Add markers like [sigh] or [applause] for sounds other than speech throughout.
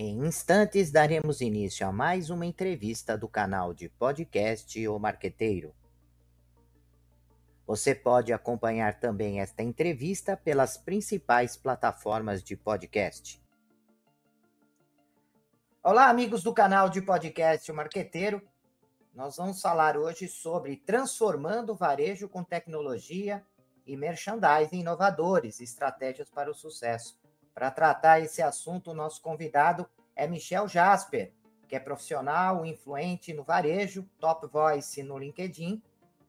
Em instantes daremos início a mais uma entrevista do canal de podcast O Marqueteiro. Você pode acompanhar também esta entrevista pelas principais plataformas de podcast. Olá, amigos do canal de podcast O Marqueteiro. Nós vamos falar hoje sobre transformando o varejo com tecnologia e merchandising inovadores, estratégias para o sucesso. Para tratar esse assunto, o nosso convidado é Michel Jasper, que é profissional influente no varejo, top voice no LinkedIn,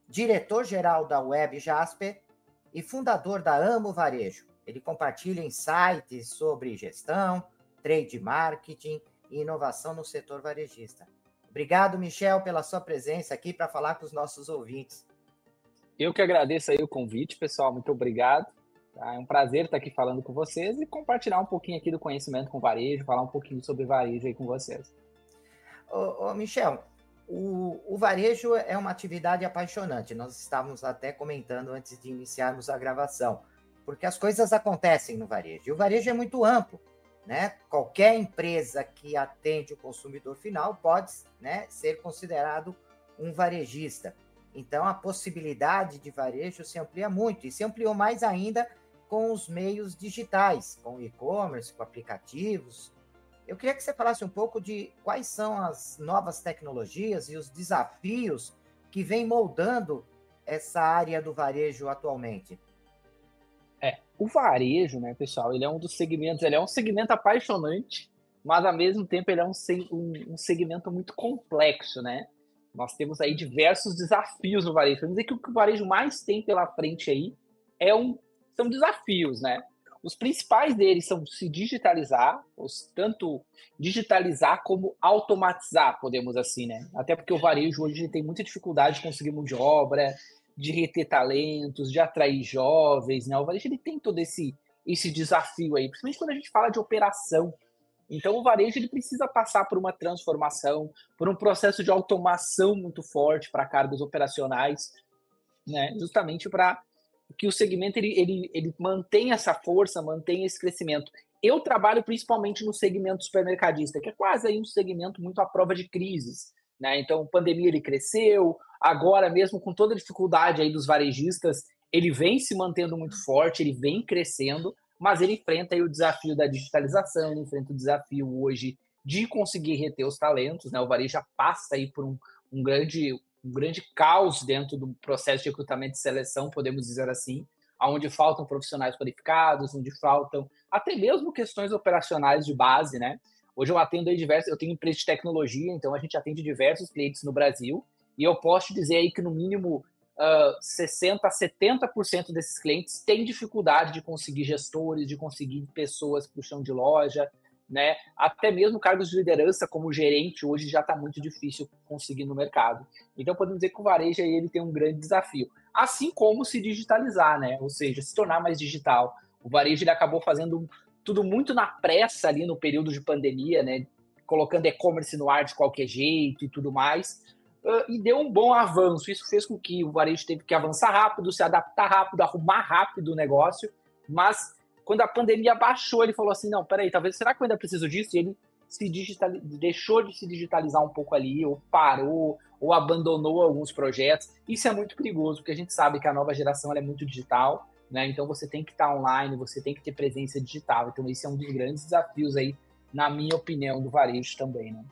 diretor-geral da Web Jasper e fundador da Amo Varejo. Ele compartilha insights sobre gestão, trade marketing e inovação no setor varejista. Obrigado, Michel, pela sua presença aqui para falar com os nossos ouvintes. Eu que agradeço aí o convite, pessoal. Muito obrigado. Tá? É um prazer estar aqui falando com vocês e compartilhar um pouquinho aqui do conhecimento com varejo, falar um pouquinho sobre varejo aí com vocês. Ô, ô Michel, o, o, varejo é uma atividade apaixonante. Nós estávamos até comentando antes de iniciarmos a gravação, porque as coisas acontecem no varejo. E o varejo é muito amplo, né? Qualquer empresa que atende o consumidor final pode né, ser considerado um varejista. Então, a possibilidade de varejo se amplia muito e se ampliou mais ainda com os meios digitais, com e-commerce, com aplicativos. Eu queria que você falasse um pouco de quais são as novas tecnologias e os desafios que vem moldando essa área do varejo atualmente. É, o varejo, né, pessoal, ele é um dos segmentos, ele é um segmento apaixonante, mas ao mesmo tempo ele é um, um, um segmento muito complexo, né? Nós temos aí diversos desafios no varejo. Vamos dizer que o que o varejo mais tem pela frente aí é um são desafios, né? Os principais deles são se digitalizar, tanto digitalizar como automatizar, podemos assim, né? Até porque o varejo hoje tem muita dificuldade de conseguir mão de obra, de reter talentos, de atrair jovens, né? O varejo ele tem todo esse, esse desafio aí, principalmente quando a gente fala de operação. Então o varejo ele precisa passar por uma transformação, por um processo de automação muito forte para cargos operacionais, né? Justamente para que o segmento ele, ele, ele mantém essa força, mantém esse crescimento. Eu trabalho principalmente no segmento supermercadista, que é quase aí um segmento muito à prova de crises. Né? Então, pandemia ele cresceu, agora mesmo com toda a dificuldade aí dos varejistas, ele vem se mantendo muito forte, ele vem crescendo, mas ele enfrenta aí o desafio da digitalização, ele enfrenta o desafio hoje de conseguir reter os talentos, né? O varejo já passa aí por um, um grande um grande caos dentro do processo de recrutamento e seleção, podemos dizer assim, onde faltam profissionais qualificados, onde faltam até mesmo questões operacionais de base, né? Hoje eu atendo aí diversos, eu tenho empresa de tecnologia, então a gente atende diversos clientes no Brasil, e eu posso dizer aí que no mínimo uh, 60 a 70% desses clientes têm dificuldade de conseguir gestores, de conseguir pessoas para o chão de loja, né? Até mesmo cargos de liderança como gerente hoje já está muito difícil conseguir no mercado. Então podemos dizer que o varejo aí ele tem um grande desafio, assim como se digitalizar, né? Ou seja, se tornar mais digital. O varejo ele acabou fazendo tudo muito na pressa ali no período de pandemia, né? Colocando e-commerce no ar de qualquer jeito e tudo mais. Uh, e deu um bom avanço. Isso fez com que o varejo teve que avançar rápido, se adaptar rápido, arrumar rápido o negócio, mas quando a pandemia baixou, ele falou assim: não, peraí, talvez será que eu ainda preciso disso? E ele se digital, deixou de se digitalizar um pouco ali, ou parou, ou abandonou alguns projetos. Isso é muito perigoso, porque a gente sabe que a nova geração é muito digital, né? Então você tem que estar online, você tem que ter presença digital. Então esse é um dos grandes desafios aí, na minha opinião, do varejo também, né?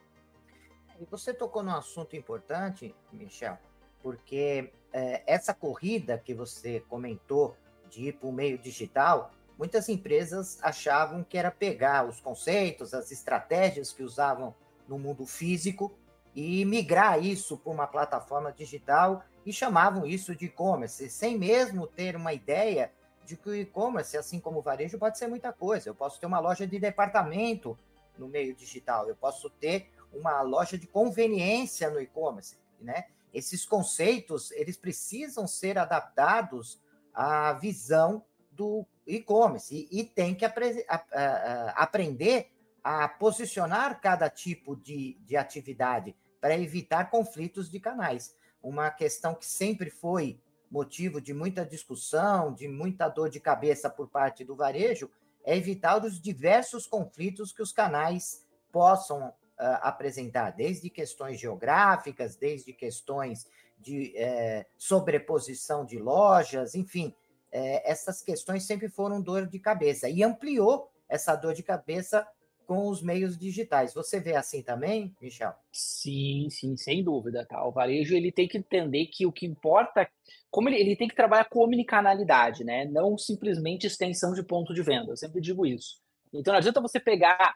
E você tocou num assunto importante, Michel, porque é, essa corrida que você comentou de ir para o meio digital, muitas empresas achavam que era pegar os conceitos, as estratégias que usavam no mundo físico e migrar isso para uma plataforma digital e chamavam isso de e-commerce, sem mesmo ter uma ideia de que o e-commerce, assim como o varejo, pode ser muita coisa. Eu posso ter uma loja de departamento no meio digital, eu posso ter uma loja de conveniência no e-commerce, né? Esses conceitos, eles precisam ser adaptados à visão do e-commerce e, e, tem que apre, a, a, a, aprender a posicionar cada tipo de, de atividade para evitar conflitos de canais. Uma questão que sempre foi motivo de muita discussão, de muita dor de cabeça por parte do varejo, é evitar os diversos conflitos que os canais possam uh, apresentar, desde questões geográficas, desde questões de é, sobreposição de lojas, enfim, é, essas questões sempre foram dor de cabeça e ampliou essa dor de cabeça com os meios digitais. Você vê assim também, Michel? Sim, sim, sem dúvida. Tá? O varejo ele tem que entender que o que importa, como ele, ele tem que trabalhar com omnicanalidade, né? Não simplesmente extensão de ponto de venda. Eu sempre digo isso. Então não adianta você pegar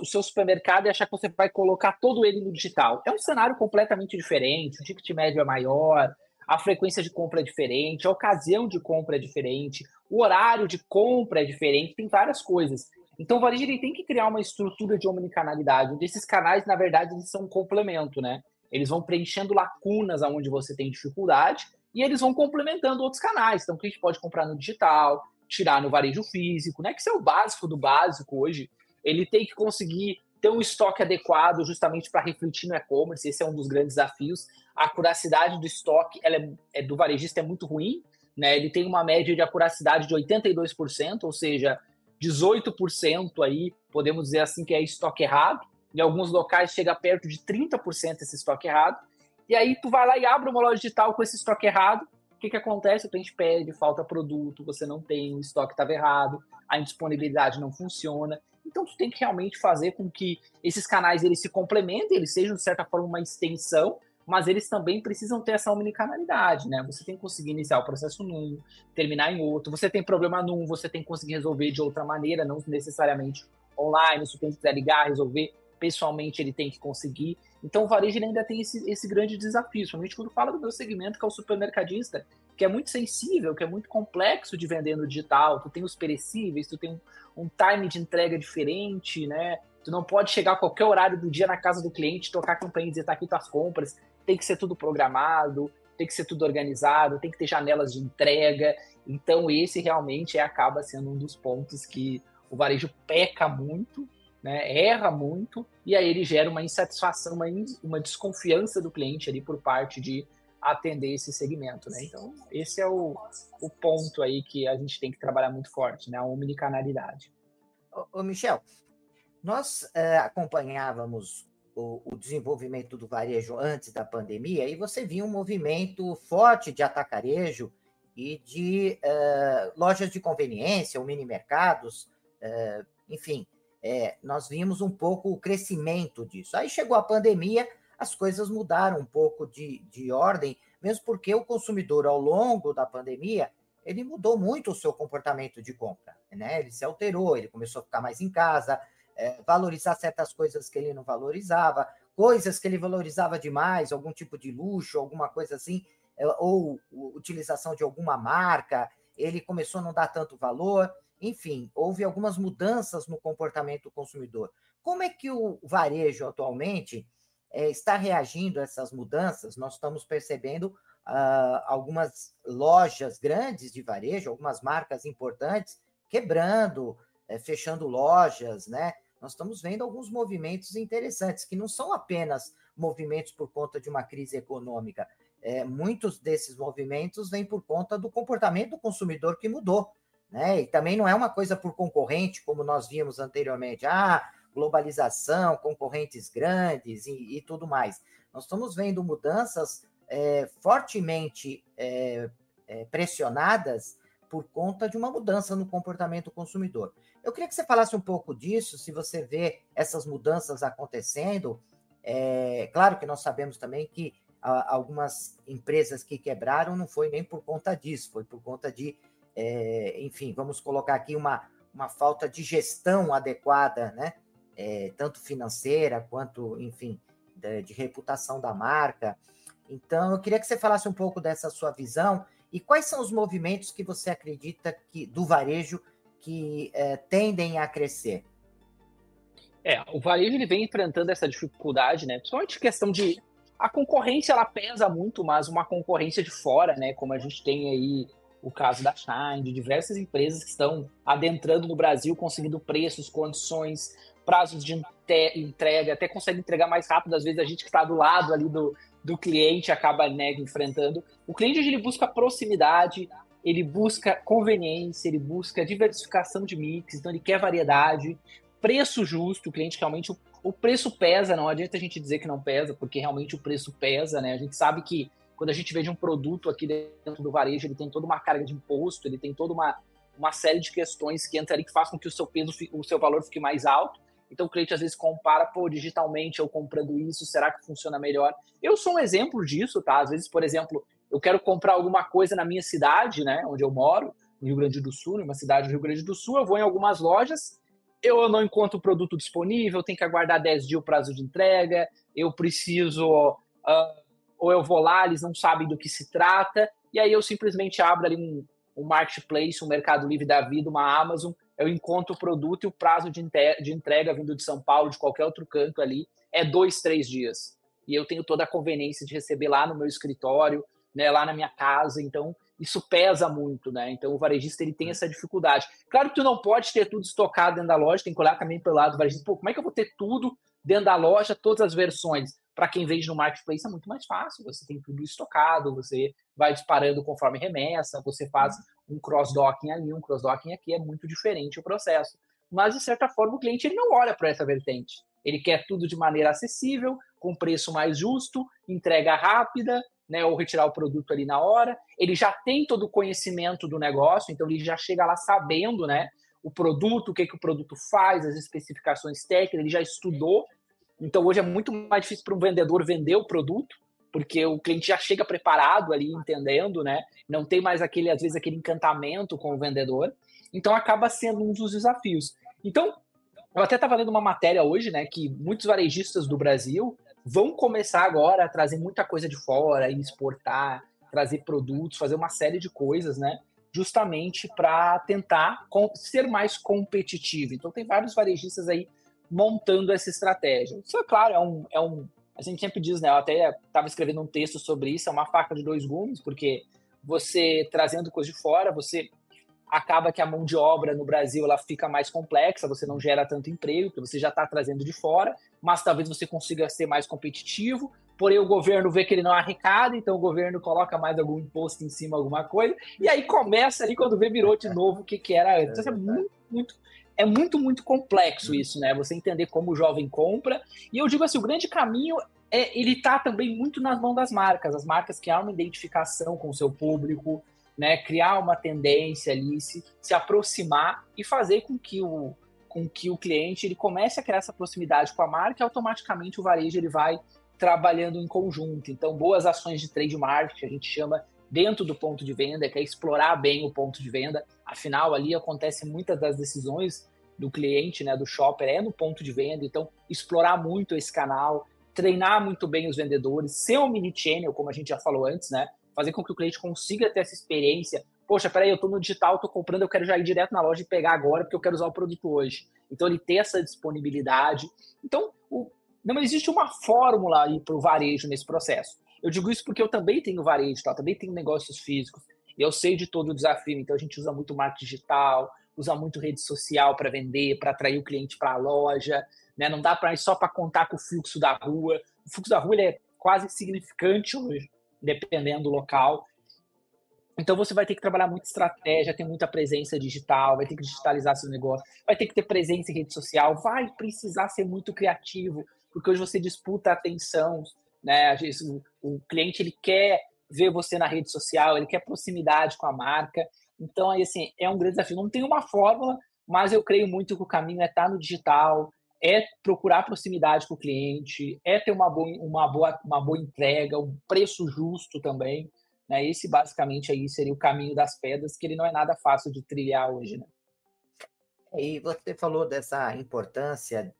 o seu supermercado e achar que você vai colocar todo ele no digital. É um cenário completamente diferente, o ticket médio é maior, a frequência de compra é diferente, a ocasião de compra é diferente, o horário de compra é diferente, tem várias coisas. Então o varejo ele tem que criar uma estrutura de omnicanalidade, onde esses canais, na verdade, eles são um complemento, né? Eles vão preenchendo lacunas aonde você tem dificuldade e eles vão complementando outros canais. Então, o cliente pode comprar no digital, tirar no varejo físico, né? Que isso é o básico do básico hoje. Ele tem que conseguir ter um estoque adequado justamente para refletir no e-commerce. Esse é um dos grandes desafios. A acuracidade do estoque ela é, é, do varejista é muito ruim. Né? Ele tem uma média de acuracidade de 82%, ou seja, 18% aí, podemos dizer assim, que é estoque errado. Em alguns locais chega perto de 30% esse estoque errado. E aí tu vai lá e abre uma loja digital com esse estoque errado. O que, que acontece? O cliente pede, falta produto, você não tem, o estoque estava errado, a indisponibilidade não funciona. Então tu tem que realmente fazer com que esses canais eles se complementem, eles sejam de certa forma uma extensão, mas eles também precisam ter essa omnicanalidade, né? Você tem que conseguir iniciar o processo num, terminar em outro. Você tem problema num, você tem que conseguir resolver de outra maneira, não necessariamente online. Se o cliente quiser ligar, resolver pessoalmente, ele tem que conseguir. Então, o varejo ainda tem esse, esse grande desafio, principalmente quando fala do meu segmento, que é o supermercadista, que é muito sensível, que é muito complexo de vender no digital. Tu tem os perecíveis, tu tem um, um time de entrega diferente, né? Tu não pode chegar a qualquer horário do dia na casa do cliente, tocar a campanha e dizer, tá aqui tuas compras tem que ser tudo programado, tem que ser tudo organizado, tem que ter janelas de entrega. Então, esse realmente acaba sendo um dos pontos que o varejo peca muito, né, erra muito, e aí ele gera uma insatisfação, uma, uma desconfiança do cliente ali por parte de atender esse segmento, né? Então, esse é o, o ponto aí que a gente tem que trabalhar muito forte, né? A omnicanalidade. Ô, ô Michel, nós é, acompanhávamos o, o, desenvolvimento do varejo antes da pandemia, e você via um movimento forte de atacarejo e de uh, lojas de conveniência, ou mini mercados, uh, enfim, é, nós vimos um pouco o crescimento disso. Aí chegou a pandemia, as coisas mudaram um pouco de, de ordem, mesmo porque o consumidor, ao longo da pandemia, ele mudou muito o seu comportamento de compra, né? Ele se alterou, ele começou a ficar mais em casa, é, valorizar certas coisas que ele não valorizava, coisas que ele valorizava demais, algum tipo de luxo, alguma coisa assim, é, ou utilização de alguma marca, ele começou a não dar tanto valor. Enfim, houve algumas mudanças no comportamento do consumidor. Como é que o varejo atualmente é, está reagindo a essas mudanças? Nós estamos percebendo uh, algumas lojas grandes de varejo, algumas marcas importantes quebrando, é, fechando lojas, né? nós estamos vendo alguns movimentos interessantes, que não são apenas movimentos por conta de uma crise econômica. É, muitos desses movimentos vêm por conta do comportamento do consumidor que mudou. Né? E também não é uma coisa por concorrente, como nós vimos anteriormente. Ah, globalização, concorrentes grandes e, e tudo mais. Nós estamos vendo mudanças é, fortemente é, é pressionadas por conta de uma mudança no comportamento do consumidor. Eu queria que você falasse um pouco disso, se você vê essas mudanças acontecendo. É, claro que nós sabemos também que a, algumas empresas que quebraram não foi nem por conta disso, foi por conta de, é, enfim, vamos colocar aqui uma, uma falta de gestão adequada, né? É, tanto financeira quanto, enfim, de, de reputação da marca. Então, eu queria que você falasse um pouco dessa sua visão e quais são os movimentos que você acredita que do varejo que é, tendem a crescer? É, o varejo ele vem enfrentando essa dificuldade, né? Principalmente questão de a concorrência ela pesa muito, mas uma concorrência de fora, né? Como a gente tem aí o caso da Shine, de diversas empresas que estão adentrando no Brasil, conseguindo preços, condições, prazos de entrega, até consegue entregar mais rápido. Às vezes a gente que está do lado ali do, do cliente acaba né, enfrentando. O cliente ele busca proximidade, ele busca conveniência, ele busca diversificação de mix, então ele quer variedade. preço justo, o cliente realmente. O, o preço pesa, não adianta a gente dizer que não pesa, porque realmente o preço pesa, né? A gente sabe que quando a gente vende um produto aqui dentro do varejo, ele tem toda uma carga de imposto, ele tem toda uma, uma série de questões que entram ali que faz com que o seu peso, o seu valor fique mais alto. Então o cliente às vezes compara, pô, digitalmente eu comprando isso, será que funciona melhor? Eu sou um exemplo disso, tá? Às vezes, por exemplo, eu quero comprar alguma coisa na minha cidade, né, onde eu moro, no Rio Grande do Sul, numa cidade do Rio Grande do Sul, eu vou em algumas lojas, eu não encontro o produto disponível, tenho que aguardar 10 dias o prazo de entrega, eu preciso, uh, ou eu vou lá, eles não sabem do que se trata, e aí eu simplesmente abro ali um, um marketplace, um Mercado Livre da vida, uma Amazon, eu encontro o produto e o prazo de, de entrega vindo de São Paulo, de qualquer outro canto ali, é dois, três dias. E eu tenho toda a conveniência de receber lá no meu escritório, né, lá na minha casa, então isso pesa muito, né? Então o varejista ele tem é. essa dificuldade. Claro que tu não pode ter tudo estocado dentro da loja, tem que olhar também pelo lado do varejista. Pô, como é que eu vou ter tudo dentro da loja, todas as versões? Para quem vende no marketplace é muito mais fácil. Você tem tudo estocado, você vai disparando conforme remessa, você faz um cross-docking ali, um cross-docking aqui, é muito diferente o processo. Mas, de certa forma, o cliente ele não olha para essa vertente. Ele quer tudo de maneira acessível, com preço mais justo, entrega rápida, né, ou retirar o produto ali na hora. Ele já tem todo o conhecimento do negócio, então ele já chega lá sabendo, né, o produto, o que, que o produto faz, as especificações técnicas, ele já estudou. Então hoje é muito mais difícil para um vendedor vender o produto, porque o cliente já chega preparado ali, entendendo, né? Não tem mais aquele, às vezes, aquele encantamento com o vendedor. Então acaba sendo um dos desafios. Então, eu até estava lendo uma matéria hoje, né, que muitos varejistas do Brasil vão começar agora a trazer muita coisa de fora, exportar, trazer produtos, fazer uma série de coisas, né? Justamente para tentar ser mais competitivo. Então, tem vários varejistas aí montando essa estratégia. Isso é claro, é um, é um. A gente sempre diz, né? Eu até estava escrevendo um texto sobre isso, é uma faca de dois gumes, porque você trazendo coisa de fora, você acaba que a mão de obra no Brasil ela fica mais complexa, você não gera tanto emprego, porque você já está trazendo de fora, mas talvez você consiga ser mais competitivo, porém o governo vê que ele não arrecada, então o governo coloca mais algum imposto em cima, alguma coisa, e aí começa ali quando vê virou de novo o que, que era antes. Então, é muito, muito, é muito, muito complexo isso, né? Você entender como o jovem compra. E eu digo assim, o grande caminho é ele está também muito nas mãos das marcas, as marcas que há uma identificação com o seu público, né, criar uma tendência ali, se, se aproximar e fazer com que o, com que o cliente ele comece a criar essa proximidade com a marca e automaticamente o varejo ele vai trabalhando em conjunto. Então, boas ações de trade marketing, a gente chama dentro do ponto de venda, que é explorar bem o ponto de venda. Afinal, ali acontece muitas das decisões do cliente, né, do shopper, é no ponto de venda. Então, explorar muito esse canal, treinar muito bem os vendedores, ser um mini channel, como a gente já falou antes, né? fazer com que o cliente consiga ter essa experiência. Poxa, peraí, eu estou no digital, estou comprando, eu quero já ir direto na loja e pegar agora, porque eu quero usar o produto hoje. Então, ele ter essa disponibilidade. Então, o, não existe uma fórmula aí para o varejo nesse processo. Eu digo isso porque eu também tenho varejo, tá? também tenho negócios físicos. Eu sei de todo o desafio, então a gente usa muito marketing digital, usa muito rede social para vender, para atrair o cliente para a loja. Né? Não dá para ir só para contar com o fluxo da rua. O fluxo da rua é quase insignificante hoje dependendo do local. Então você vai ter que trabalhar muita estratégia, ter muita presença digital, vai ter que digitalizar seu negócio, vai ter que ter presença em rede social, vai precisar ser muito criativo, porque hoje você disputa a atenção, né? O cliente ele quer ver você na rede social, ele quer proximidade com a marca. Então, aí, assim, é um grande desafio. Não tem uma fórmula, mas eu creio muito que o caminho é estar no digital, é procurar proximidade com o cliente, é ter uma boa, uma boa, uma boa entrega, um preço justo também. Né? Esse basicamente aí seria o caminho das pedras, que ele não é nada fácil de trilhar hoje. Né? E você falou dessa importância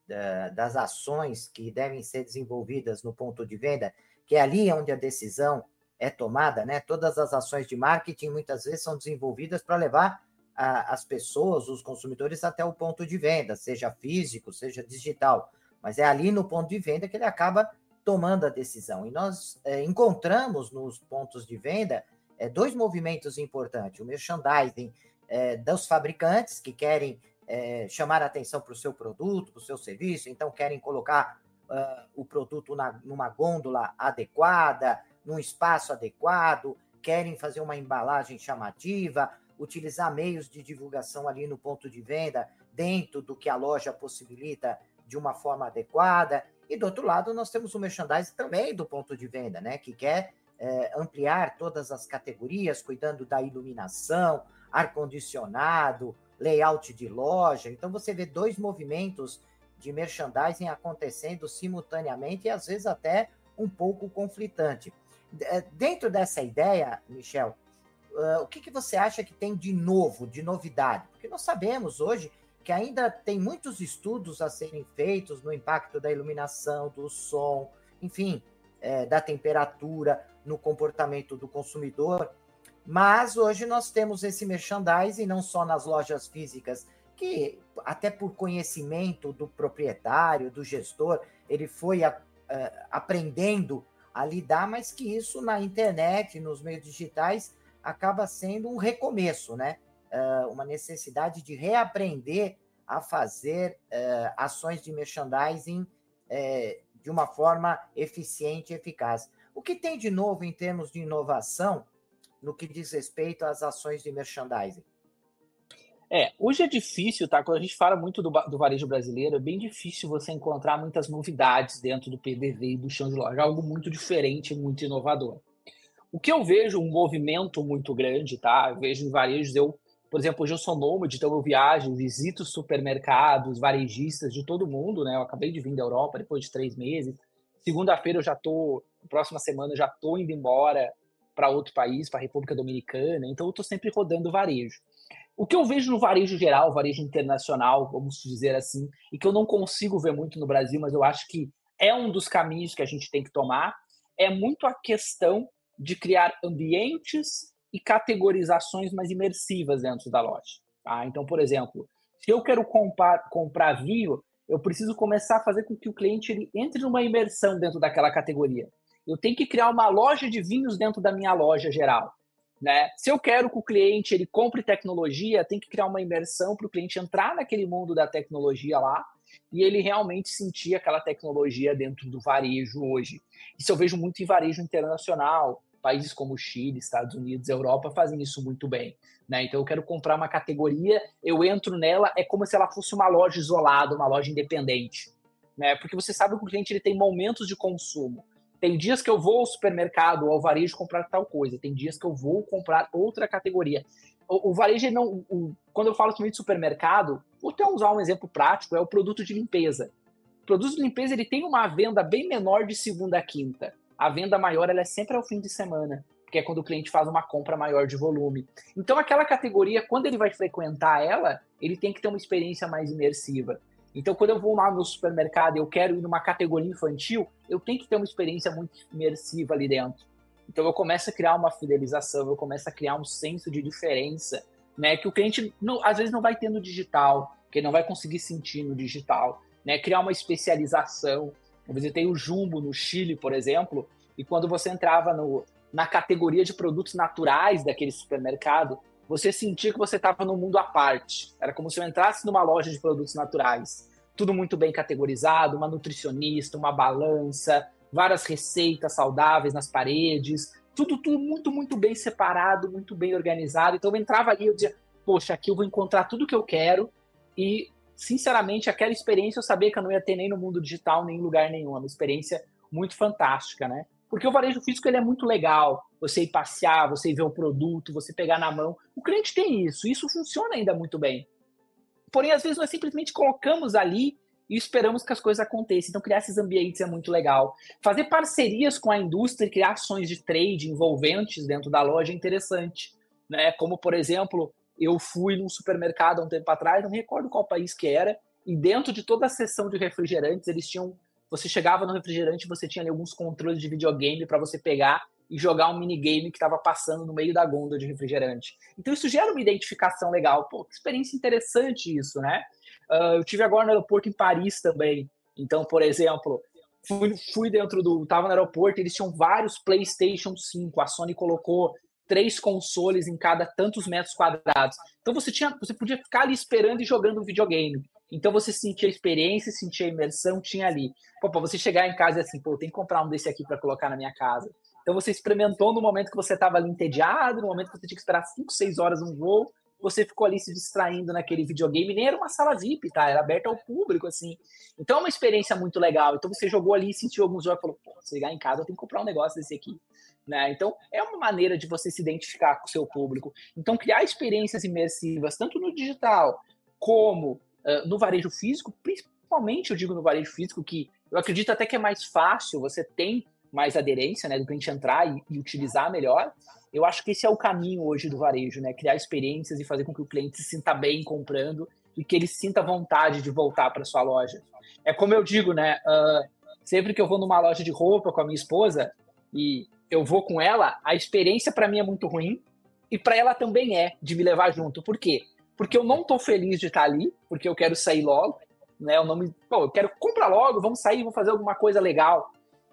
das ações que devem ser desenvolvidas no ponto de venda, que é ali onde a decisão é tomada, né? Todas as ações de marketing muitas vezes são desenvolvidas para levar a, as pessoas, os consumidores, até o ponto de venda, seja físico, seja digital. Mas é ali no ponto de venda que ele acaba tomando a decisão. E nós é, encontramos nos pontos de venda é, dois movimentos importantes: o merchandising é, dos fabricantes que querem é, chamar atenção para o seu produto, para o seu serviço, então querem colocar uh, o produto na, numa gôndola adequada, num espaço adequado, querem fazer uma embalagem chamativa, utilizar meios de divulgação ali no ponto de venda dentro do que a loja possibilita de uma forma adequada. E do outro lado, nós temos o merchandising também do ponto de venda, né? Que quer é, ampliar todas as categorias, cuidando da iluminação, ar-condicionado, layout de loja. Então você vê dois movimentos de merchandising acontecendo simultaneamente e às vezes até um pouco conflitante. É, dentro dessa ideia, Michel, uh, o que, que você acha que tem de novo, de novidade? Porque nós sabemos hoje que ainda tem muitos estudos a serem feitos no impacto da iluminação, do som, enfim, é, da temperatura no comportamento do consumidor. Mas hoje nós temos esse merchandising não só nas lojas físicas, que até por conhecimento do proprietário, do gestor, ele foi a, a, aprendendo a lidar, mas que isso na internet, nos meios digitais, acaba sendo um recomeço, né? uh, uma necessidade de reaprender a fazer uh, ações de merchandising uh, de uma forma eficiente e eficaz. O que tem de novo em termos de inovação no que diz respeito às ações de merchandising? É, hoje é difícil, tá? Quando a gente fala muito do, do, varejo brasileiro, é bem difícil você encontrar muitas novidades dentro do PDV e do chão de loja, algo muito diferente, muito inovador. O que eu vejo um movimento muito grande, tá? Eu vejo em varejos, eu por exemplo, hoje eu sou nômade, então eu viajo, visito supermercados, varejistas de todo mundo, né? Eu acabei de vir da Europa depois de três meses. Segunda-feira eu já tô, próxima semana eu já tô indo embora para outro país, para a República Dominicana. Então eu tô sempre rodando varejo. O que eu vejo no varejo geral, varejo internacional, vamos dizer assim, e que eu não consigo ver muito no Brasil, mas eu acho que é um dos caminhos que a gente tem que tomar, é muito a questão de criar ambientes e categorizações mais imersivas dentro da loja. Tá? Então, por exemplo, se eu quero comprar, comprar vinho, eu preciso começar a fazer com que o cliente ele entre numa imersão dentro daquela categoria. Eu tenho que criar uma loja de vinhos dentro da minha loja geral. Né? Se eu quero que o cliente ele compre tecnologia, tem que criar uma imersão para o cliente entrar naquele mundo da tecnologia lá e ele realmente sentir aquela tecnologia dentro do varejo hoje. Isso eu vejo muito em varejo internacional países como Chile, Estados Unidos, Europa fazem isso muito bem. Né? Então eu quero comprar uma categoria, eu entro nela, é como se ela fosse uma loja isolada, uma loja independente. Né? Porque você sabe que o cliente ele tem momentos de consumo. Tem dias que eu vou ao supermercado ou ao varejo comprar tal coisa, tem dias que eu vou comprar outra categoria. O, o varejo não. O, quando eu falo também de supermercado, vou até usar um exemplo prático: é o produto de limpeza. O produto de limpeza ele tem uma venda bem menor de segunda a quinta a venda maior ela é sempre ao fim de semana, porque é quando o cliente faz uma compra maior de volume. Então, aquela categoria, quando ele vai frequentar ela, ele tem que ter uma experiência mais imersiva. Então, quando eu vou lá no supermercado eu quero ir numa categoria infantil, eu tenho que ter uma experiência muito imersiva ali dentro. Então, eu começo a criar uma fidelização, eu começo a criar um senso de diferença, né? Que o cliente, não, às vezes, não vai ter no digital, que ele não vai conseguir sentir no digital, né? Criar uma especialização. Eu visitei o Jumbo no Chile, por exemplo, e quando você entrava no, na categoria de produtos naturais daquele supermercado, você sentia que você estava num mundo à parte. Era como se eu entrasse numa loja de produtos naturais. Tudo muito bem categorizado, uma nutricionista, uma balança, várias receitas saudáveis nas paredes, tudo, tudo muito, muito bem separado, muito bem organizado. Então eu entrava ali e eu dizia, poxa, aqui eu vou encontrar tudo que eu quero e sinceramente, aquela experiência eu sabia que eu não ia ter nem no mundo digital, nem em lugar nenhum. É uma experiência muito fantástica, né? Porque o varejo físico ele é muito legal. Você ir passear, você ir ver o produto, você pegar na mão. O cliente tem isso. Isso funciona ainda muito bem. Porém, às vezes nós simplesmente colocamos ali e esperamos que as coisas aconteçam. Então, criar esses ambientes é muito legal. Fazer parcerias com a indústria e criar ações de trade envolventes dentro da loja é interessante. Né? Como, por exemplo, eu fui num supermercado há um tempo atrás, não me recordo qual país que era, e dentro de toda a seção de refrigerantes, eles tinham. Você chegava no refrigerante, você tinha ali alguns controles de videogame para você pegar e jogar um minigame que estava passando no meio da gôndola de refrigerante. Então isso gera uma identificação legal. Pô, que experiência interessante isso, né? Uh, eu tive agora no aeroporto em Paris também. Então, por exemplo, fui, fui dentro do. Tava no aeroporto, eles tinham vários PlayStation 5. A Sony colocou três consoles em cada tantos metros quadrados. Então você tinha, você podia ficar ali esperando e jogando um videogame. Então você sentia a experiência, sentia a imersão, tinha ali. Pô, pra você chegar em casa e assim, pô, tem que comprar um desse aqui para colocar na minha casa. Então você experimentou no momento que você estava ali entediado, no momento que você tinha que esperar 5, 6 horas um voo, você ficou ali se distraindo naquele videogame, nem era uma sala VIP, tá? Era aberta ao público, assim. Então é uma experiência muito legal. Então você jogou ali, sentiu alguns jogos e falou, pô, se ligar em casa, eu tenho que comprar um negócio desse aqui. Né? Então, é uma maneira de você se identificar com o seu público. Então, criar experiências imersivas, tanto no digital como uh, no varejo físico, principalmente eu digo no varejo físico, que eu acredito até que é mais fácil, você tem mais aderência, né, do cliente entrar e, e, utilizar melhor. Eu acho que esse é o caminho hoje do varejo, né, criar experiências e fazer com que o cliente se sinta bem comprando e que ele sinta vontade de voltar para sua loja. É como eu digo, né, uh, sempre que eu vou numa loja de roupa com a minha esposa e eu vou com ela, a experiência para mim é muito ruim e para ela também é de me levar junto. Por quê? Porque eu não tô feliz de estar ali, porque eu quero sair logo, né? Eu não me, pô, eu quero comprar logo, vamos sair, vamos fazer alguma coisa legal.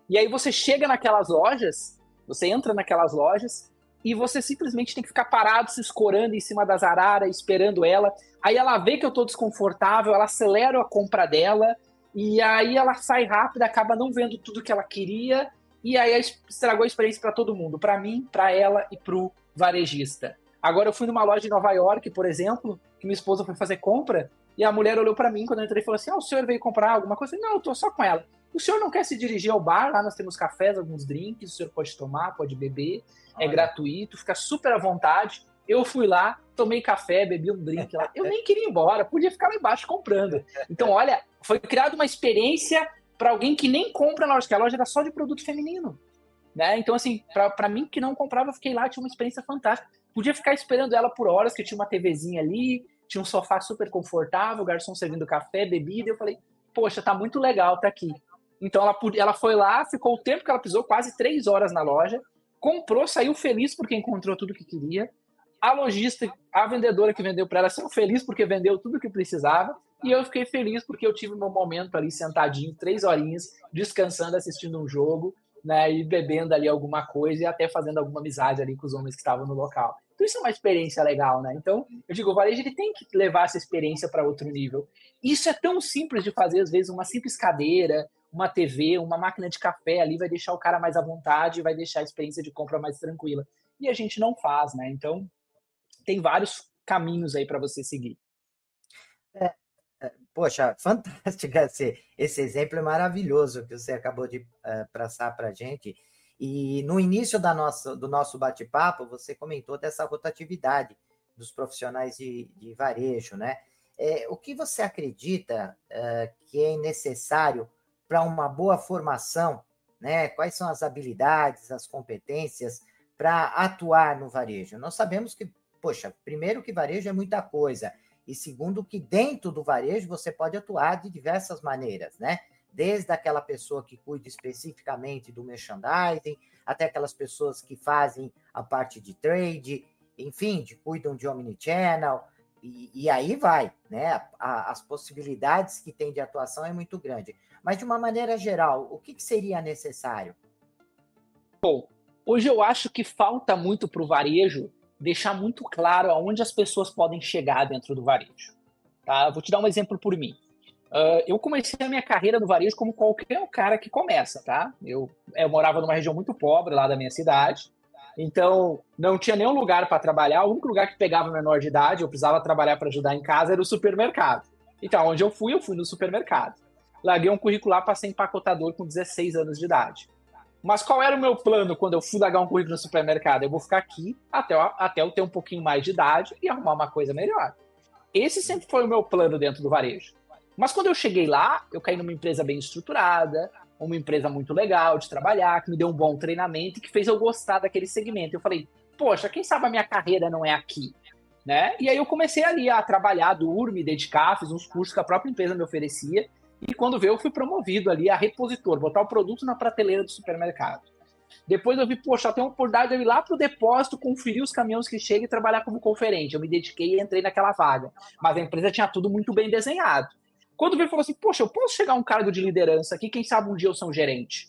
E aí você chega naquelas lojas, você entra naquelas lojas e você simplesmente tem que ficar parado, se escorando em cima das araras, esperando ela. Aí ela vê que eu tô desconfortável, ela acelera a compra dela e aí ela sai rápida, acaba não vendo tudo que ela queria e aí estragou a experiência para todo mundo, para mim, para ela e pro varejista. Agora eu fui numa loja em Nova York, por exemplo, que minha esposa foi fazer compra e a mulher olhou para mim quando eu entrei e falou assim: "Ah, o senhor veio comprar alguma coisa?" Eu falei, "Não, eu tô só com ela." O senhor não quer se dirigir ao bar? Lá nós temos cafés, alguns drinks, o senhor pode tomar, pode beber, é Olha. é gratuito, fica super à vontade. Eu fui lá, tomei café, bebi um drink lá. Eu nem queria ir embora, podia ficar lá embaixo comprando. Então, olha, foi criada uma experiência para alguém que nem compra na loja, que a loja era só de produto feminino. Né? Então, assim, para mim que não comprava, eu fiquei lá, tinha uma experiência fantástica. Podia ficar esperando ela por horas, que tinha uma TVzinha ali, tinha um sofá super confortável, o garçom servindo café, bebida. Eu falei, poxa, tá muito legal, tá aqui. Então ela, ela foi lá, ficou o tempo que ela pisou, quase três horas na loja, comprou, saiu feliz porque encontrou tudo que queria. A lojista, a vendedora que vendeu para ela, saiu feliz porque vendeu tudo que precisava. E eu fiquei feliz porque eu tive meu momento ali sentadinho, três horinhas, descansando, assistindo um jogo, né? E bebendo ali alguma coisa e até fazendo alguma amizade ali com os homens que estavam no local. Então isso é uma experiência legal, né? Então, eu digo, o varejo ele tem que levar essa experiência para outro nível. Isso é tão simples de fazer, às vezes, uma simples cadeira, uma TV, uma máquina de café ali vai deixar o cara mais à vontade, vai deixar a experiência de compra mais tranquila. E a gente não faz, né? Então, tem vários caminhos aí para você seguir. É, é, poxa, [laughs] fantástico esse, esse exemplo é maravilhoso que você acabou de uh, passar para a gente. E no início da nossa, do nosso bate-papo, você comentou dessa rotatividade dos profissionais de, de varejo, né? É, o que você acredita uh, que é necessário para uma boa formação, né? Quais são as habilidades, as competências para atuar no varejo? Nós sabemos que, poxa, primeiro que varejo é muita coisa, e segundo que dentro do varejo você pode atuar de diversas maneiras, né? Desde aquela pessoa que cuida especificamente do merchandising, até aquelas pessoas que fazem a parte de trade, enfim, de, cuidam de omnichannel, e, e aí vai, né? A, as possibilidades que tem de atuação é muito grande. Mas, de uma maneira geral, o que, que seria necessário? Bom, hoje eu acho que falta muito para o varejo deixar muito claro aonde as pessoas podem chegar dentro do varejo. Tá? Vou te dar um exemplo por mim. Uh, eu comecei a minha carreira no varejo como qualquer cara que começa, tá? Eu, eu morava numa região muito pobre lá da minha cidade, então não tinha nenhum lugar para trabalhar. O único lugar que pegava menor de idade, eu precisava trabalhar para ajudar em casa, era o supermercado. Então, onde eu fui, eu fui no supermercado larguei um curricular para ser empacotador com 16 anos de idade. Mas qual era o meu plano quando eu fui largar um currículo no supermercado? Eu vou ficar aqui até, até eu ter um pouquinho mais de idade e arrumar uma coisa melhor. Esse sempre foi o meu plano dentro do varejo. Mas quando eu cheguei lá, eu caí numa empresa bem estruturada, uma empresa muito legal de trabalhar, que me deu um bom treinamento e que fez eu gostar daquele segmento. Eu falei, poxa, quem sabe a minha carreira não é aqui? Né? E aí eu comecei ali a trabalhar duro, me dedicar, fiz uns cursos que a própria empresa me oferecia e quando veio, eu fui promovido ali a repositor, botar o produto na prateleira do supermercado. Depois eu vi, poxa, tem uma oportunidade de ir lá para o depósito, conferir os caminhões que chegam e trabalhar como conferente. Eu me dediquei e entrei naquela vaga. Mas a empresa tinha tudo muito bem desenhado. Quando veio, falou assim: Poxa, eu posso chegar a um cargo de liderança aqui, quem sabe um dia eu sou um gerente.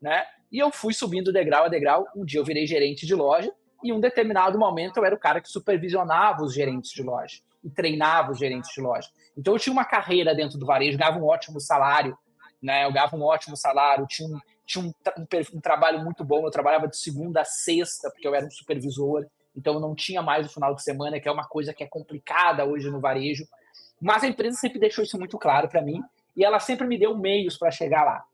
Né? E eu fui subindo degrau a degrau. Um dia eu virei gerente de loja, e em um determinado momento eu era o cara que supervisionava os gerentes de loja e treinava os gerentes de loja. Então eu tinha uma carreira dentro do varejo, ganhava um ótimo salário, né? Eu ganhava um ótimo salário, tinha um, tinha um, um, um, trabalho muito bom. Eu trabalhava de segunda a sexta, porque eu era um supervisor. então não tinha mais o final de semana, que é uma coisa que é complicada hoje no varejo. Mas a empresa sempre deixou isso muito claro para mim e ela sempre me deu meios para chegar lá.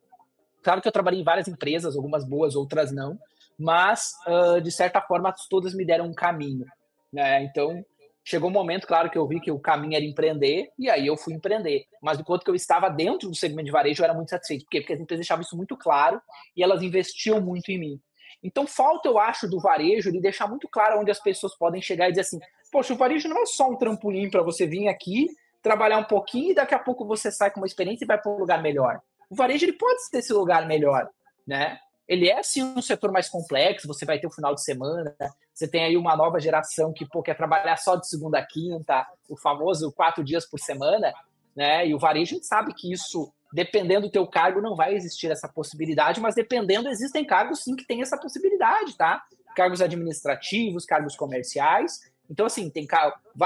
Claro que eu trabalhei em várias empresas, algumas boas, outras não, mas uh, de certa forma todas me deram um caminho. Né? Então chegou um momento, claro, que eu vi que o caminho era empreender, e aí eu fui empreender. Mas enquanto que eu estava dentro do segmento de varejo, eu era muito satisfeito. Por quê? Porque as empresas deixavam isso muito claro e elas investiam muito em mim. Então, falta, eu acho, do varejo de deixar muito claro onde as pessoas podem chegar e dizer assim: poxa, o varejo não é só um trampolim para você vir aqui, trabalhar um pouquinho e daqui a pouco você sai com uma experiência e vai para um lugar melhor. O varejo ele pode ser esse lugar melhor, né? Ele é sim um setor mais complexo, você vai ter o final de semana, você tem aí uma nova geração que pô, quer trabalhar só de segunda a quinta, o famoso quatro dias por semana, né? E o varejo a gente sabe que isso, dependendo do teu cargo, não vai existir essa possibilidade, mas dependendo, existem cargos sim que têm essa possibilidade, tá? Cargos administrativos, cargos comerciais. Então, assim, tem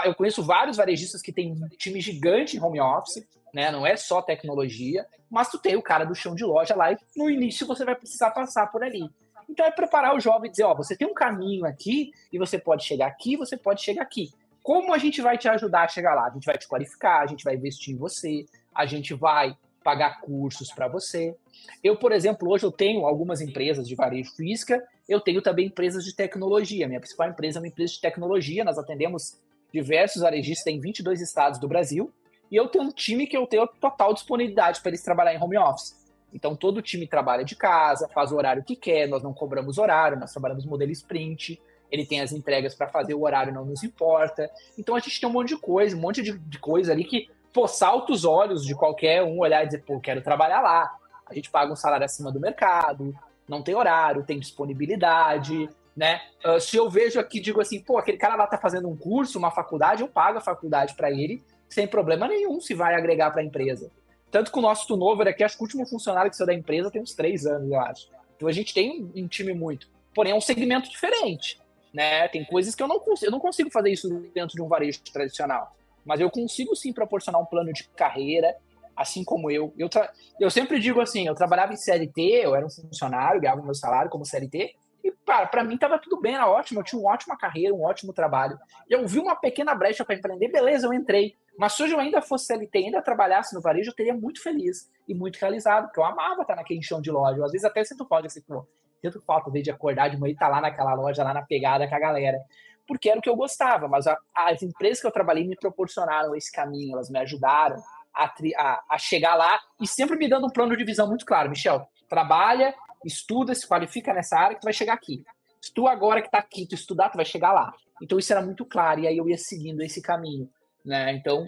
eu conheço vários varejistas que têm um time gigante em home office, né? Não é só tecnologia, mas tu tem o cara do chão de loja lá e no início você vai precisar passar por ali. Então é preparar o jovem e dizer, ó, você tem um caminho aqui e você pode chegar aqui, você pode chegar aqui. Como a gente vai te ajudar a chegar lá? A gente vai te qualificar, a gente vai investir em você, a gente vai pagar cursos para você. Eu, por exemplo, hoje eu tenho algumas empresas de varejo física, eu tenho também empresas de tecnologia. Minha principal empresa é uma empresa de tecnologia, nós atendemos diversos varejistas em 22 estados do Brasil, e eu tenho um time que eu tenho total disponibilidade para eles trabalhar em home office. Então, todo o time trabalha de casa, faz o horário que quer, nós não cobramos horário, nós trabalhamos modelo sprint, ele tem as entregas para fazer o horário, não nos importa. Então, a gente tem um monte de coisa, um monte de, de coisa ali que, pô, salta os olhos de qualquer um olhar e dizer, pô, quero trabalhar lá. A gente paga um salário acima do mercado, não tem horário, tem disponibilidade, né? Uh, se eu vejo aqui, digo assim, pô, aquele cara lá tá fazendo um curso, uma faculdade, eu pago a faculdade para ele sem problema nenhum se vai agregar para a empresa. Tanto que o nosso turnover aqui, acho que o último funcionário que saiu da empresa tem uns três anos, eu acho. Então a gente tem um time muito. Porém, é um segmento diferente. Né? Tem coisas que eu não consigo, eu não consigo fazer isso dentro de um varejo tradicional. Mas eu consigo sim proporcionar um plano de carreira, assim como eu. Eu, eu sempre digo assim: eu trabalhava em CLT, eu era um funcionário, ganhava meu salário como CLT, e, para mim tava tudo bem, era ótimo, eu tinha uma ótima carreira, um ótimo trabalho. Eu vi uma pequena brecha para empreender, beleza, eu entrei. Mas se hoje eu ainda fosse CLT, ainda trabalhasse no varejo, eu teria muito feliz e muito realizado, porque eu amava estar naquele chão de loja. Eu, às vezes até sinto falta, assim, pô, sinto falta de acordar de manhã e estar tá lá naquela loja, lá na pegada com a galera. Porque era o que eu gostava, mas a, as empresas que eu trabalhei me proporcionaram esse caminho, elas me ajudaram a, a, a chegar lá e sempre me dando um plano de visão muito claro. Michel, trabalha, estuda, se qualifica nessa área que tu vai chegar aqui. Se tu agora que está aqui, tu estudar, tu vai chegar lá. Então isso era muito claro e aí eu ia seguindo esse caminho, né? Então,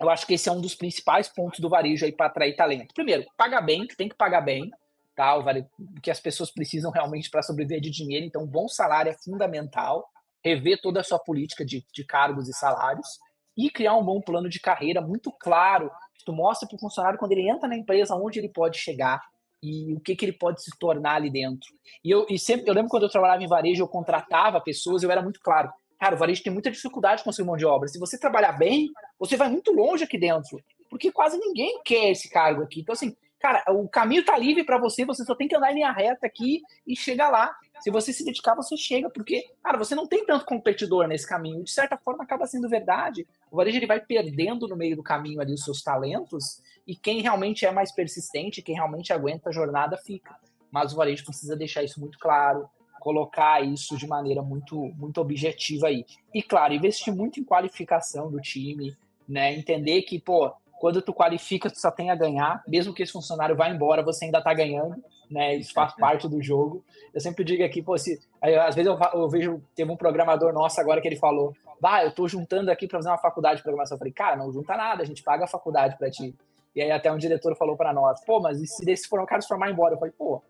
eu acho que esse é um dos principais pontos do varejo aí para atrair talento. Primeiro, paga bem, tu tem que pagar bem, tá? O vale, que as pessoas precisam realmente para sobreviver de dinheiro, então um bom salário é fundamental. Rever toda a sua política de, de cargos e salários e criar um bom plano de carreira muito claro. Que tu mostra para o funcionário quando ele entra na empresa onde ele pode chegar, e o que, que ele pode se tornar ali dentro. E eu, e sempre, eu lembro quando eu trabalhava em varejo, eu contratava pessoas, eu era muito claro. Cara, o varejo tem muita dificuldade de conseguir mão de obra. Se você trabalhar bem, você vai muito longe aqui dentro, porque quase ninguém quer esse cargo aqui. Então, assim, cara, o caminho tá livre para você, você só tem que andar em linha reta aqui e chegar lá. Se você se dedicar, você chega, porque, cara, você não tem tanto competidor nesse caminho. De certa forma, acaba sendo verdade. O varejo ele vai perdendo no meio do caminho ali os seus talentos, e quem realmente é mais persistente, quem realmente aguenta a jornada, fica. Mas o varejo precisa deixar isso muito claro, colocar isso de maneira muito, muito objetiva aí. E, claro, investir muito em qualificação do time, né? Entender que, pô, quando tu qualifica, tu só tem a ganhar, mesmo que esse funcionário vá embora, você ainda tá ganhando né? Isso faz parte do jogo. Eu sempre digo aqui, pô, se, aí, às vezes eu, eu, vejo, teve um programador nosso agora que ele falou, bah, eu tô juntando aqui para fazer uma faculdade de programação. Eu falei, cara, não junta nada, a gente paga a faculdade para ti. E aí até um diretor falou para nós, pô, mas e se esse for um cara se formar embora? Eu falei, pô,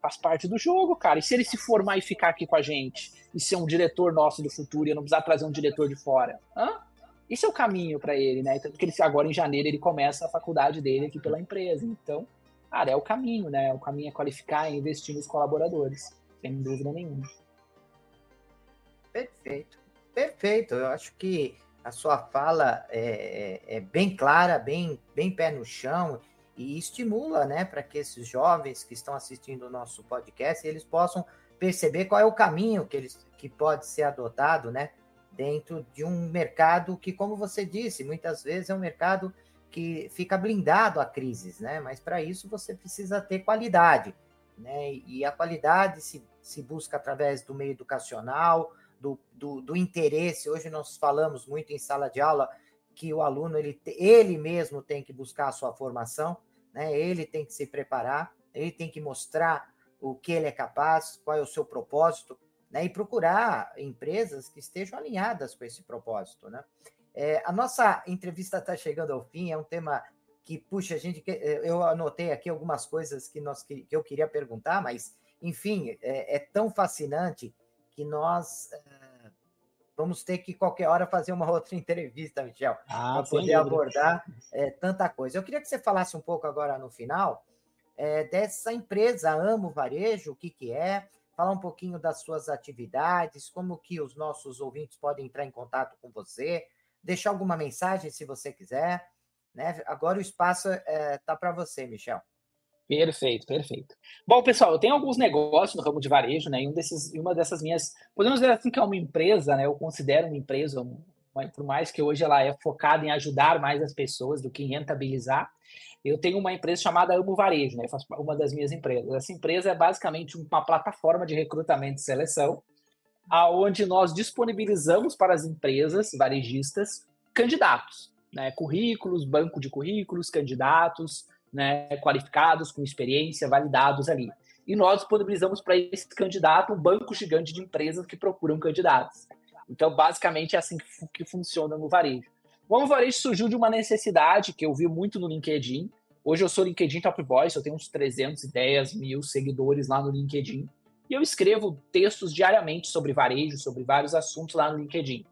faz parte do jogo, cara. E se ele se formar e ficar aqui com a gente e ser um diretor nosso do futuro e eu não precisar trazer um diretor de fora? Hã? Isso é o caminho para ele, né? Tanto que ele, agora em janeiro ele começa a faculdade dele aqui pela empresa. Então, cara, é o caminho, né? O caminho é qualificar e investir nos colaboradores, sem dúvida nenhuma. Perfeito, perfeito. Eu acho que a sua fala é, é, é bem clara, bem, bem pé no chão e estimula, né, para que esses jovens que estão assistindo o nosso podcast eles possam perceber qual é o caminho que, eles, que pode ser adotado, né? Dentro de um mercado que, como você disse, muitas vezes é um mercado que fica blindado a crises, né? Mas para isso você precisa ter qualidade, né? E a qualidade se, se busca através do meio educacional, do, do, do, interesse. Hoje nós falamos muito em sala de aula que o aluno ele, ele mesmo tem que buscar a sua formação, né? Ele tem que se preparar, ele tem que mostrar o que ele é capaz, qual é o seu propósito, né? E procurar empresas que estejam alinhadas com esse propósito, né? É, a nossa entrevista está chegando ao fim, é um tema que, puxa, a gente, eu anotei aqui algumas coisas que, nós, que, eu queria perguntar, mas, enfim, é, é tão fascinante que nós é, vamos ter que, qualquer hora, fazer uma [laughs] outra entrevista, Michel, ah, para poder abordar é, tanta coisa. Eu queria que você falasse um pouco agora no final é, dessa empresa Amo Varejo, o que, que é, falar um pouquinho das suas atividades, como que os nossos ouvintes podem entrar em contato com você, deixar alguma mensagem se você quiser. Né? Agora o espaço está é, tá para você, Michel. Perfeito, perfeito. Bom, pessoal, eu tenho alguns negócios no ramo de varejo, né? E um desses, uma dessas minhas, podemos dizer assim que é uma empresa, né? Eu considero uma empresa, por mais que hoje ela é focada em ajudar mais as pessoas do que em rentabilizar. Eu tenho uma empresa chamada Amo Varejo, né? Uma das minhas empresas. Essa empresa é basicamente uma plataforma de recrutamento e seleção aonde nós disponibilizamos para as empresas varejistas candidatos, né, currículos, banco de currículos, candidatos, né, qualificados, com experiência, validados ali. E nós disponibilizamos para esse candidato um banco gigante de empresas que procuram candidatos. Então, basicamente, é assim que funciona no varejo. O varejo surgiu de uma necessidade que eu vi muito no LinkedIn. Hoje eu sou LinkedIn Top Voice, eu tenho uns 310 mil seguidores lá no LinkedIn. E eu escrevo textos diariamente sobre varejo, sobre vários assuntos lá no LinkedIn.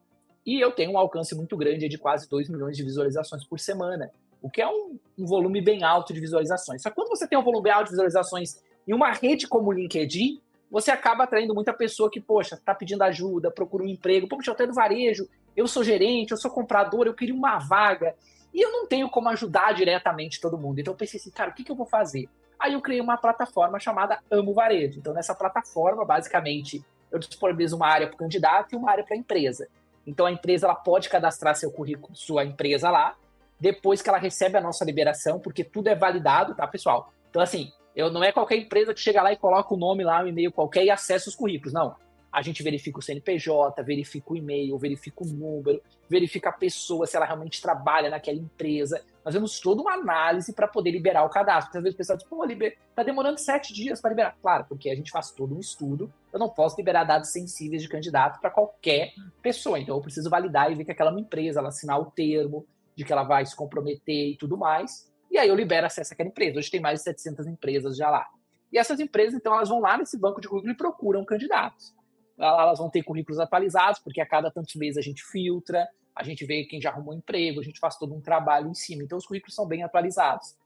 E eu tenho um alcance muito grande de quase 2 milhões de visualizações por semana, o que é um, um volume bem alto de visualizações. Só que quando você tem um volume alto de visualizações em uma rede como o LinkedIn, você acaba atraindo muita pessoa que, poxa, está pedindo ajuda, procura um emprego, poxa, eu tenho varejo, eu sou gerente, eu sou comprador, eu queria uma vaga, e eu não tenho como ajudar diretamente todo mundo. Então eu pensei assim, cara, o que, que eu vou fazer? Aí eu criei uma plataforma chamada Amo Varejo. Então, nessa plataforma, basicamente, eu disponibilizo uma área para o candidato e uma área para a empresa. Então, a empresa ela pode cadastrar seu currículo, sua empresa lá, depois que ela recebe a nossa liberação, porque tudo é validado, tá, pessoal? Então, assim, eu, não é qualquer empresa que chega lá e coloca o nome lá, um e-mail qualquer e acessa os currículos. Não a gente verifica o CNPJ, verifica o e-mail, verifica o número, verifica a pessoa, se ela realmente trabalha naquela empresa. Nós temos toda uma análise para poder liberar o cadastro. Porque às vezes o pessoal diz, pô, liber... tá demorando sete dias para liberar. Claro, porque a gente faz todo um estudo. Eu não posso liberar dados sensíveis de candidato para qualquer pessoa. Então eu preciso validar e ver que aquela é uma empresa, ela assinar o termo de que ela vai se comprometer e tudo mais. E aí eu libero acesso àquela empresa. Hoje tem mais de 700 empresas já lá. E essas empresas, então, elas vão lá nesse banco de currículo e procuram candidatos elas vão ter currículos atualizados, porque a cada tantos meses a gente filtra, a gente vê quem já arrumou emprego, a gente faz todo um trabalho em cima. Então, os currículos são bem atualizados.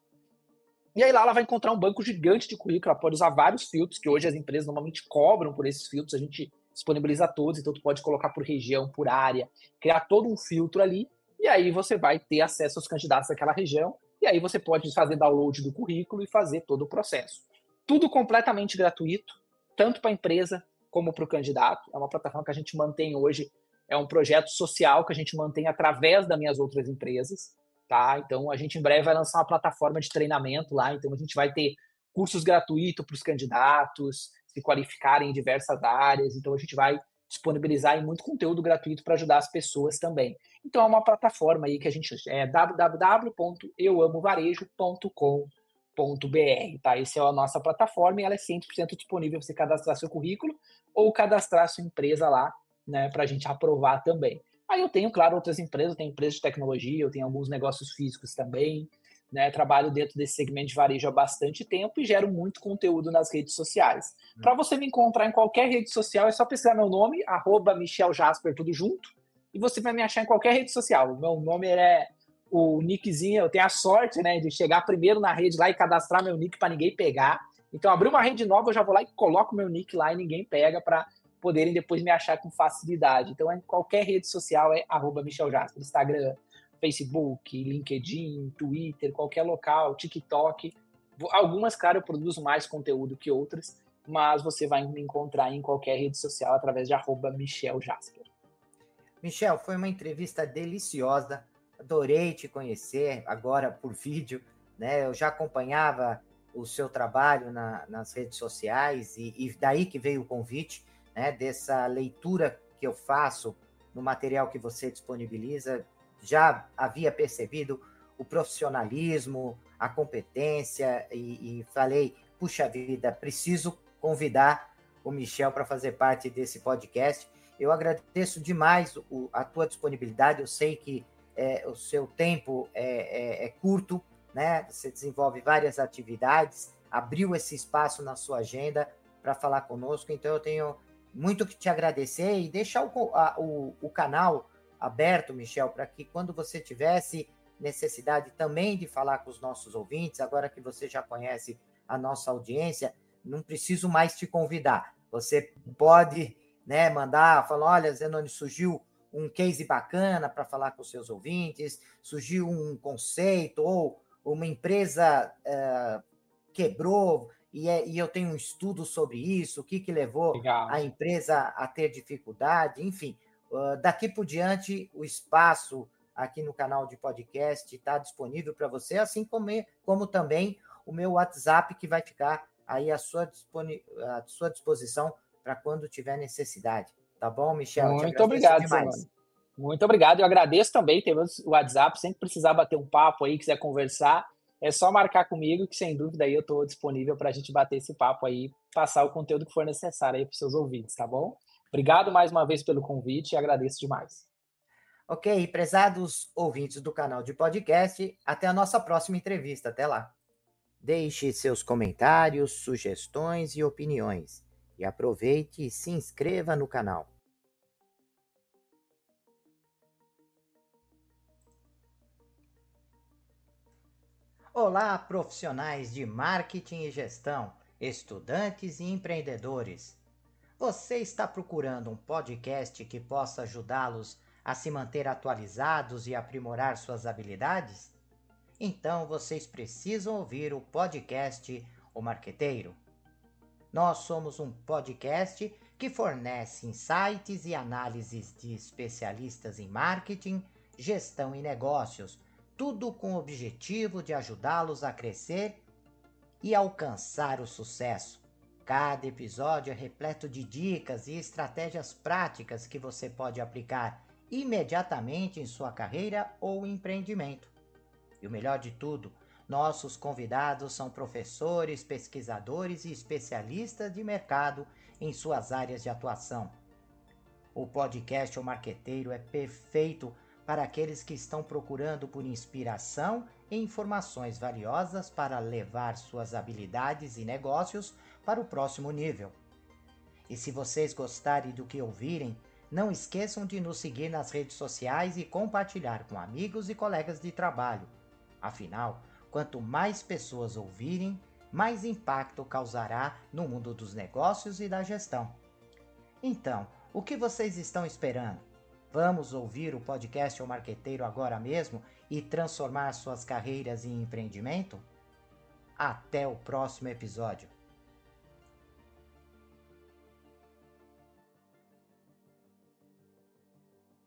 E aí lá ela vai encontrar um banco gigante de currículo, ela pode usar vários filtros, que hoje as empresas normalmente cobram por esses filtros, a gente disponibiliza todos, então tu pode colocar por região, por área, criar todo um filtro ali, e aí você vai ter acesso aos candidatos daquela região, e aí você pode fazer download do currículo e fazer todo o processo. Tudo completamente gratuito, tanto para a empresa como para o candidato. É uma plataforma que a gente mantém hoje, é um projeto social que a gente mantém através das minhas outras empresas. Tá? Então, a gente em breve vai lançar uma plataforma de treinamento lá. Então, a gente vai ter cursos gratuitos para os candidatos se qualificarem em diversas áreas. Então, a gente vai disponibilizar muito conteúdo gratuito para ajudar as pessoas também. Então, é uma plataforma aí que a gente é www.euamovarejo.com br tá? Essa é a nossa plataforma e ela é 100% disponível para você cadastrar seu currículo ou cadastrar sua empresa lá, né, para a gente aprovar também. Aí eu tenho, claro, outras empresas, eu tenho empresas de tecnologia, eu tenho alguns negócios físicos também, né, trabalho dentro desse segmento de varejo há bastante tempo e gero muito conteúdo nas redes sociais. Hum. Para você me encontrar em qualquer rede social, é só pesquisar meu nome, arroba Michel Jasper, tudo junto, e você vai me achar em qualquer rede social. O meu nome é o nickzinho, eu tenho a sorte, né, de chegar primeiro na rede lá e cadastrar meu nick para ninguém pegar. Então, abrir uma rede nova, eu já vou lá e coloco meu nick lá e ninguém pega para poderem depois me achar com facilidade. Então, em qualquer rede social é arroba Michel Jasper, Instagram, Facebook, LinkedIn, Twitter, qualquer local, TikTok. Algumas, claro, eu produzo mais conteúdo que outras, mas você vai me encontrar em qualquer rede social através de arroba Michel Jasper. Michel, foi uma entrevista deliciosa. Adorei te conhecer agora por vídeo. Né? Eu já acompanhava o seu trabalho na, nas redes sociais e, e, daí que veio o convite né, dessa leitura que eu faço no material que você disponibiliza. Já havia percebido o profissionalismo, a competência e, e falei, puxa vida, preciso convidar o Michel para fazer parte desse podcast. Eu agradeço demais o, a tua disponibilidade. Eu sei que é, o seu tempo é, é, é, curto, né? Você desenvolve várias atividades, abriu esse espaço na sua agenda para falar conosco. Então eu tenho muito que te agradecer e deixar o, a, o, o canal aberto, Michel, para que quando você tivesse necessidade também de falar com os nossos ouvintes, agora que você já conhece a nossa audiência, não preciso mais te convidar. Você pode né, mandar, falar, olha, Zenoni, surgiu um case bacana para falar com seus ouvintes, surgiu um conceito, ou uma empresa uh, quebrou, e, é, e, eu tenho um estudo sobre isso, o que, que levou Legal. a empresa a ter dificuldade, enfim. Uh, daqui por diante, o espaço aqui no canal de podcast está disponível para você, assim como, como também o meu WhatsApp, que vai ficar aí à sua, à sua disposição para quando tiver necessidade. Tá bom, Michel? Muito obrigado, demais. Muito obrigado. Eu agradeço também. Temos o WhatsApp. Sempre precisar bater um papo aí, quiser conversar, é só marcar comigo, que sem dúvida aí eu estou disponível para a gente bater esse papo aí, passar o conteúdo que for necessário aí para os seus ouvintes, tá bom? Obrigado mais uma vez pelo convite e agradeço demais. Ok, prezados ouvintes do canal de podcast, até a nossa próxima entrevista. Até lá. Deixe seus comentários, sugestões e opiniões. E aproveite e se inscreva no canal. Olá, profissionais de marketing e gestão, estudantes e empreendedores. Você está procurando um podcast que possa ajudá-los a se manter atualizados e aprimorar suas habilidades? Então vocês precisam ouvir o podcast O Marqueteiro. Nós somos um podcast que fornece insights e análises de especialistas em marketing, gestão e negócios, tudo com o objetivo de ajudá-los a crescer e alcançar o sucesso. Cada episódio é repleto de dicas e estratégias práticas que você pode aplicar imediatamente em sua carreira ou empreendimento. E o melhor de tudo, nossos convidados são professores, pesquisadores e especialistas de mercado em suas áreas de atuação. O podcast O Marqueteiro é perfeito para aqueles que estão procurando por inspiração e informações valiosas para levar suas habilidades e negócios para o próximo nível. E se vocês gostarem do que ouvirem, não esqueçam de nos seguir nas redes sociais e compartilhar com amigos e colegas de trabalho. Afinal, quanto mais pessoas ouvirem, mais impacto causará no mundo dos negócios e da gestão. Então, o que vocês estão esperando? Vamos ouvir o podcast O Marqueteiro agora mesmo e transformar suas carreiras em empreendimento? Até o próximo episódio.